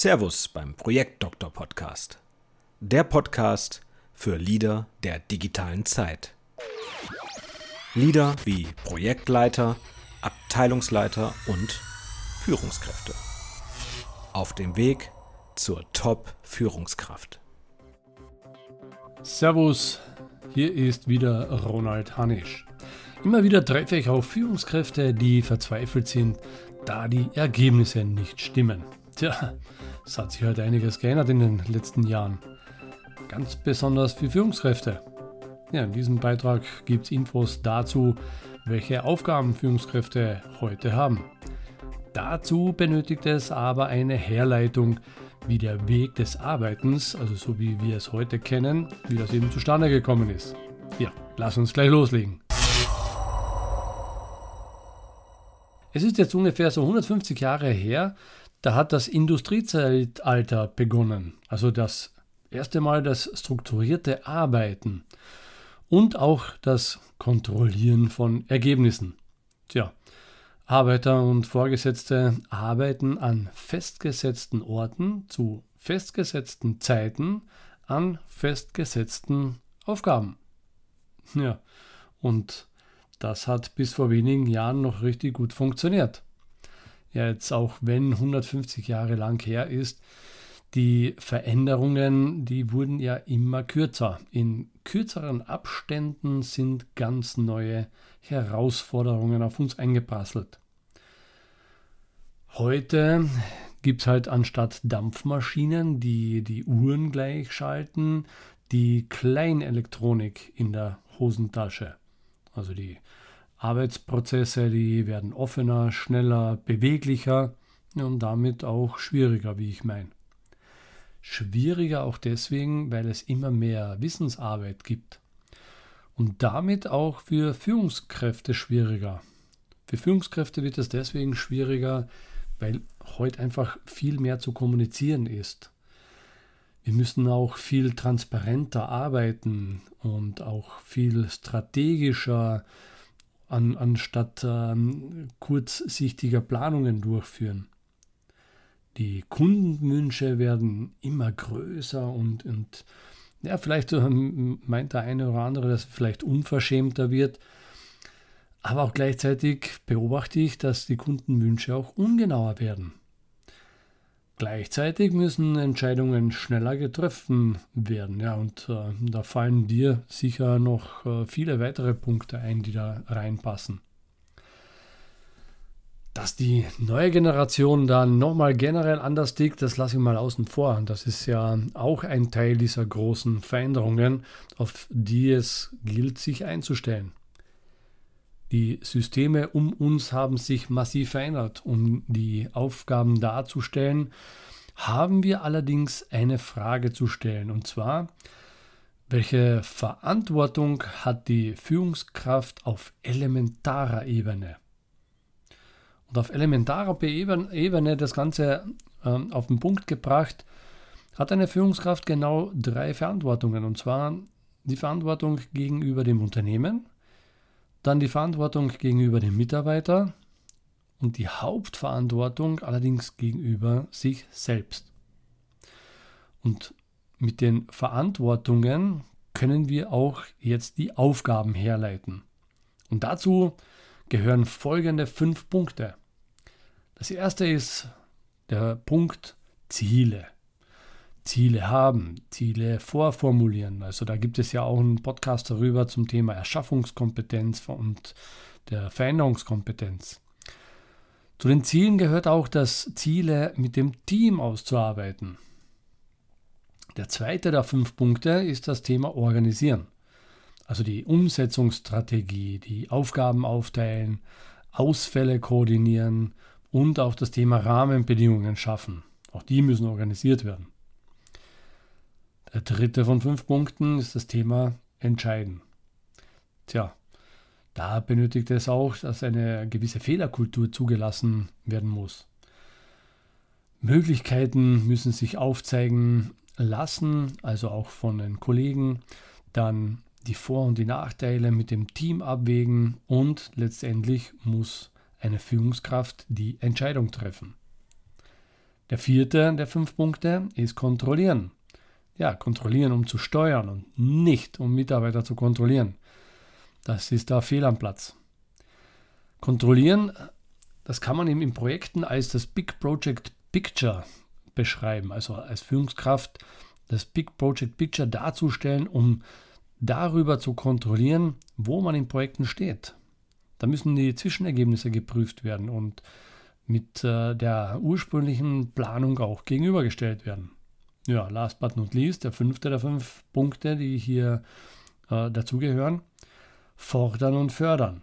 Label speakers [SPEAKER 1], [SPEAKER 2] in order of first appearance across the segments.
[SPEAKER 1] Servus beim Projekt Doktor Podcast. Der Podcast für Leader der digitalen Zeit. Leader wie Projektleiter, Abteilungsleiter und Führungskräfte. Auf dem Weg zur Top-Führungskraft.
[SPEAKER 2] Servus, hier ist wieder Ronald Hanisch. Immer wieder treffe ich auf Führungskräfte, die verzweifelt sind, da die Ergebnisse nicht stimmen. Tja, es hat sich halt einiges geändert in den letzten Jahren. Ganz besonders für Führungskräfte. Ja, in diesem Beitrag gibt es Infos dazu, welche Aufgaben Führungskräfte heute haben. Dazu benötigt es aber eine Herleitung, wie der Weg des Arbeitens, also so wie wir es heute kennen, wie das eben zustande gekommen ist. Ja, lass uns gleich loslegen. Es ist jetzt ungefähr so 150 Jahre her, da hat das Industriezeitalter begonnen, also das erste Mal das strukturierte Arbeiten und auch das Kontrollieren von Ergebnissen. Tja, Arbeiter und Vorgesetzte arbeiten an festgesetzten Orten zu festgesetzten Zeiten an festgesetzten Aufgaben. Ja, und das hat bis vor wenigen Jahren noch richtig gut funktioniert. Jetzt auch wenn 150 Jahre lang her ist, die Veränderungen, die wurden ja immer kürzer. In kürzeren Abständen sind ganz neue Herausforderungen auf uns eingeprasselt. Heute gibt es halt anstatt Dampfmaschinen, die die Uhren gleichschalten, die Kleinelektronik in der Hosentasche. Also die Arbeitsprozesse, die werden offener, schneller, beweglicher und damit auch schwieriger, wie ich meine. Schwieriger auch deswegen, weil es immer mehr Wissensarbeit gibt. Und damit auch für Führungskräfte schwieriger. Für Führungskräfte wird es deswegen schwieriger, weil heute einfach viel mehr zu kommunizieren ist. Wir müssen auch viel transparenter arbeiten und auch viel strategischer an, anstatt ähm, kurzsichtiger Planungen durchführen. Die Kundenwünsche werden immer größer und, und ja, vielleicht ähm, meint der eine oder andere, dass es vielleicht unverschämter wird. Aber auch gleichzeitig beobachte ich, dass die Kundenwünsche auch ungenauer werden. Gleichzeitig müssen Entscheidungen schneller getroffen werden. Ja, und äh, da fallen dir sicher noch äh, viele weitere Punkte ein, die da reinpassen. Dass die neue Generation dann nochmal generell anders tickt, das lasse ich mal außen vor. Das ist ja auch ein Teil dieser großen Veränderungen, auf die es gilt, sich einzustellen. Die Systeme um uns haben sich massiv verändert. Um die Aufgaben darzustellen, haben wir allerdings eine Frage zu stellen. Und zwar, welche Verantwortung hat die Führungskraft auf elementarer Ebene? Und auf elementarer Ebene das Ganze ähm, auf den Punkt gebracht, hat eine Führungskraft genau drei Verantwortungen. Und zwar die Verantwortung gegenüber dem Unternehmen, dann die Verantwortung gegenüber dem Mitarbeiter und die Hauptverantwortung allerdings gegenüber sich selbst. Und mit den Verantwortungen können wir auch jetzt die Aufgaben herleiten. Und dazu gehören folgende fünf Punkte. Das erste ist der Punkt Ziele. Ziele haben, Ziele vorformulieren. Also da gibt es ja auch einen Podcast darüber zum Thema Erschaffungskompetenz und der Veränderungskompetenz. Zu den Zielen gehört auch das Ziele mit dem Team auszuarbeiten. Der zweite der fünf Punkte ist das Thema Organisieren. Also die Umsetzungsstrategie, die Aufgaben aufteilen, Ausfälle koordinieren und auch das Thema Rahmenbedingungen schaffen. Auch die müssen organisiert werden. Der dritte von fünf Punkten ist das Thema Entscheiden. Tja, da benötigt es auch, dass eine gewisse Fehlerkultur zugelassen werden muss. Möglichkeiten müssen sich aufzeigen lassen, also auch von den Kollegen, dann die Vor- und die Nachteile mit dem Team abwägen und letztendlich muss eine Führungskraft die Entscheidung treffen. Der vierte der fünf Punkte ist kontrollieren. Ja, kontrollieren, um zu steuern und nicht um Mitarbeiter zu kontrollieren. Das ist da fehl am Platz. Kontrollieren, das kann man in Projekten als das Big Project Picture beschreiben, also als Führungskraft das Big Project Picture darzustellen, um darüber zu kontrollieren, wo man in Projekten steht. Da müssen die Zwischenergebnisse geprüft werden und mit äh, der ursprünglichen Planung auch gegenübergestellt werden. Ja, last but not least, der fünfte der fünf Punkte, die hier äh, dazugehören, fordern und fördern.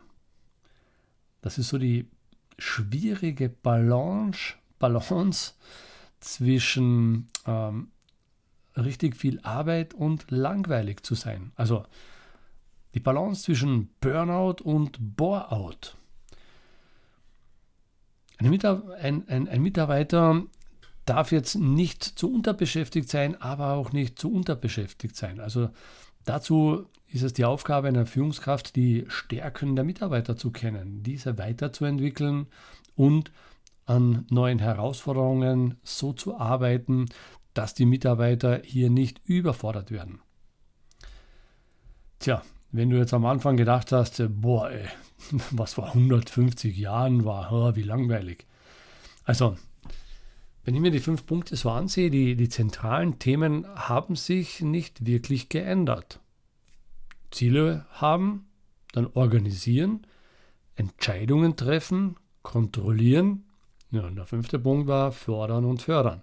[SPEAKER 2] Das ist so die schwierige Balance, Balance zwischen ähm, richtig viel Arbeit und langweilig zu sein. Also die Balance zwischen Burnout und Boreout. Ein, ein, ein, ein Mitarbeiter darf jetzt nicht zu unterbeschäftigt sein, aber auch nicht zu unterbeschäftigt sein. Also dazu ist es die Aufgabe einer Führungskraft, die Stärken der Mitarbeiter zu kennen, diese weiterzuentwickeln und an neuen Herausforderungen so zu arbeiten, dass die Mitarbeiter hier nicht überfordert werden. Tja, wenn du jetzt am Anfang gedacht hast, boah, ey, was vor 150 Jahren war, oh, wie langweilig. Also, wenn ich mir die fünf Punkte so ansehe, die, die zentralen Themen haben sich nicht wirklich geändert. Ziele haben, dann organisieren, Entscheidungen treffen, kontrollieren. Ja, und der fünfte Punkt war fördern und fördern.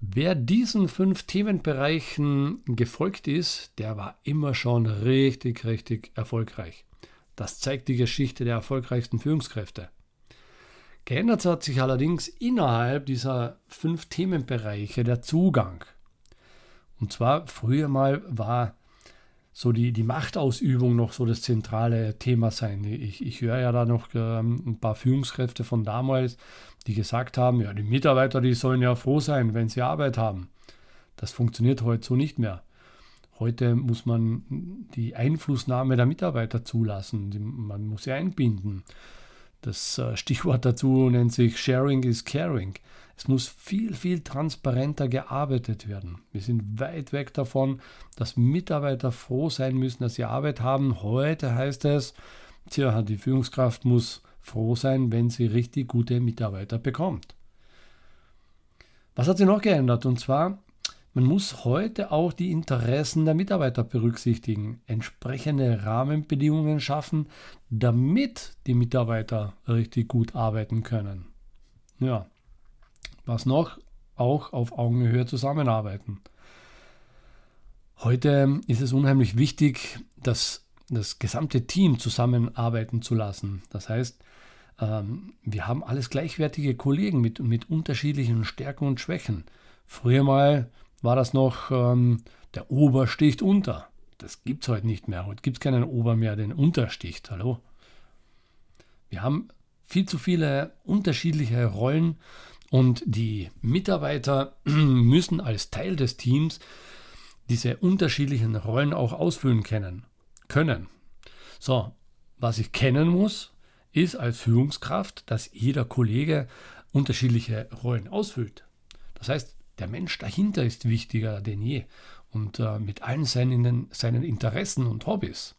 [SPEAKER 2] Wer diesen fünf Themenbereichen gefolgt ist, der war immer schon richtig, richtig erfolgreich. Das zeigt die Geschichte der erfolgreichsten Führungskräfte. Geändert hat sich allerdings innerhalb dieser fünf Themenbereiche der Zugang. Und zwar früher mal war so die, die Machtausübung noch so das zentrale Thema sein. Ich, ich höre ja da noch ähm, ein paar Führungskräfte von damals, die gesagt haben, ja, die Mitarbeiter, die sollen ja froh sein, wenn sie Arbeit haben. Das funktioniert heute so nicht mehr. Heute muss man die Einflussnahme der Mitarbeiter zulassen. Man muss sie einbinden. Das äh, Stichwort dazu nennt sich Sharing is Caring. Es muss viel, viel transparenter gearbeitet werden. Wir sind weit weg davon, dass Mitarbeiter froh sein müssen, dass sie Arbeit haben. Heute heißt es, tja, die Führungskraft muss froh sein, wenn sie richtig gute Mitarbeiter bekommt. Was hat sich noch geändert? Und zwar, man muss heute auch die Interessen der Mitarbeiter berücksichtigen, entsprechende Rahmenbedingungen schaffen, damit die Mitarbeiter richtig gut arbeiten können. Ja, was noch? Auch auf Augenhöhe zusammenarbeiten. Heute ist es unheimlich wichtig, das, das gesamte Team zusammenarbeiten zu lassen. Das heißt, ähm, wir haben alles gleichwertige Kollegen mit, mit unterschiedlichen Stärken und Schwächen. Früher mal war das noch, ähm, der Ober sticht unter. Das gibt es heute nicht mehr. Heute gibt es keinen Ober mehr, den untersticht. Hallo? Wir haben viel zu viele unterschiedliche Rollen und die Mitarbeiter müssen als Teil des Teams diese unterschiedlichen Rollen auch ausfüllen können. können. So, was ich kennen muss, ist als Führungskraft, dass jeder Kollege unterschiedliche Rollen ausfüllt. Das heißt, der Mensch dahinter ist wichtiger denn je und äh, mit allen seinen, seinen Interessen und Hobbys.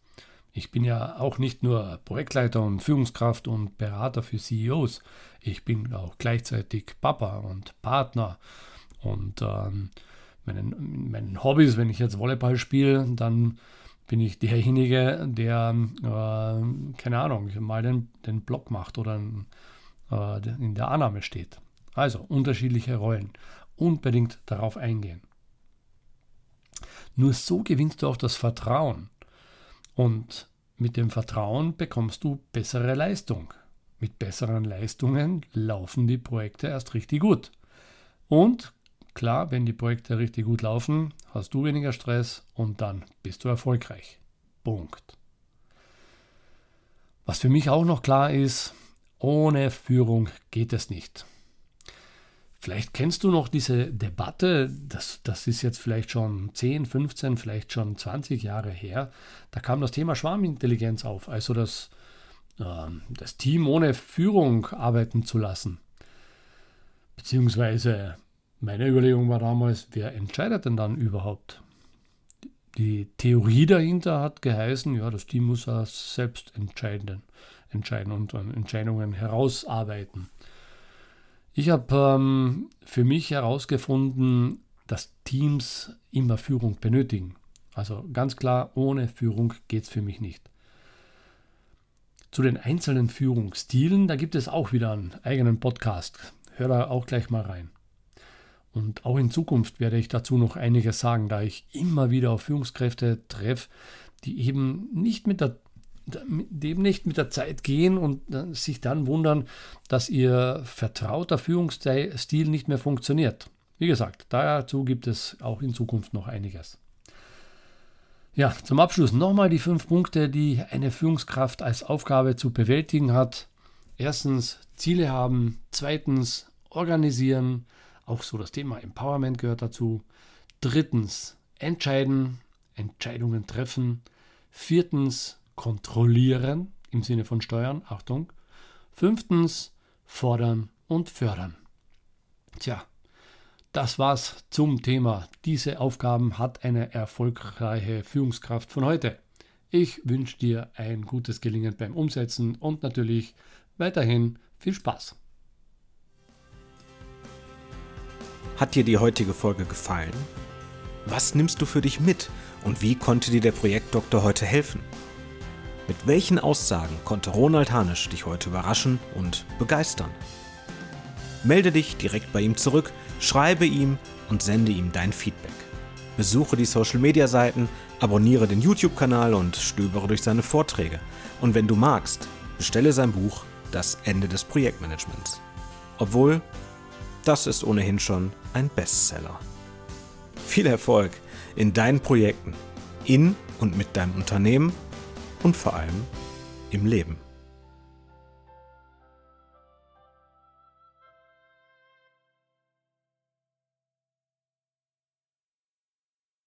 [SPEAKER 2] Ich bin ja auch nicht nur Projektleiter und Führungskraft und Berater für CEOs. Ich bin auch gleichzeitig Papa und Partner. Und ähm, meinen, meinen Hobbys, wenn ich jetzt Volleyball spiele, dann bin ich derjenige, der, äh, keine Ahnung, mal den, den Block macht oder äh, in der Annahme steht. Also unterschiedliche Rollen. Unbedingt darauf eingehen. Nur so gewinnst du auch das Vertrauen und mit dem Vertrauen bekommst du bessere Leistung. Mit besseren Leistungen laufen die Projekte erst richtig gut. Und klar, wenn die Projekte richtig gut laufen, hast du weniger Stress und dann bist du erfolgreich. Punkt. Was für mich auch noch klar ist, ohne Führung geht es nicht. Vielleicht kennst du noch diese Debatte, das, das ist jetzt vielleicht schon 10, 15, vielleicht schon 20 Jahre her. Da kam das Thema Schwarmintelligenz auf, also das, äh, das Team ohne Führung arbeiten zu lassen. Beziehungsweise meine Überlegung war damals, wer entscheidet denn dann überhaupt? Die Theorie dahinter hat geheißen, ja, das Team muss ja selbst entscheiden, entscheiden und Entscheidungen herausarbeiten. Ich habe ähm, für mich herausgefunden, dass Teams immer Führung benötigen. Also ganz klar, ohne Führung geht es für mich nicht. Zu den einzelnen Führungsstilen, da gibt es auch wieder einen eigenen Podcast. Hör da auch gleich mal rein. Und auch in Zukunft werde ich dazu noch einiges sagen, da ich immer wieder auf Führungskräfte treffe, die eben nicht mit der eben nicht mit der Zeit gehen und sich dann wundern, dass ihr vertrauter Führungsstil nicht mehr funktioniert. Wie gesagt, dazu gibt es auch in Zukunft noch einiges. Ja, zum Abschluss nochmal die fünf Punkte, die eine Führungskraft als Aufgabe zu bewältigen hat. Erstens Ziele haben, zweitens organisieren, auch so das Thema Empowerment gehört dazu. Drittens entscheiden, Entscheidungen treffen. Viertens kontrollieren im Sinne von Steuern, Achtung. Fünftens fordern und fördern. Tja, das war's zum Thema. Diese Aufgaben hat eine erfolgreiche Führungskraft von heute. Ich wünsche dir ein gutes Gelingen beim Umsetzen und natürlich weiterhin viel Spaß.
[SPEAKER 1] Hat dir die heutige Folge gefallen? Was nimmst du für dich mit und wie konnte dir der Projektdoktor heute helfen? Mit welchen Aussagen konnte Ronald Hanisch dich heute überraschen und begeistern? Melde dich direkt bei ihm zurück, schreibe ihm und sende ihm dein Feedback. Besuche die Social Media Seiten, abonniere den YouTube-Kanal und stöbere durch seine Vorträge. Und wenn du magst, bestelle sein Buch Das Ende des Projektmanagements. Obwohl, das ist ohnehin schon ein Bestseller. Viel Erfolg in deinen Projekten, in und mit deinem Unternehmen und vor allem im Leben.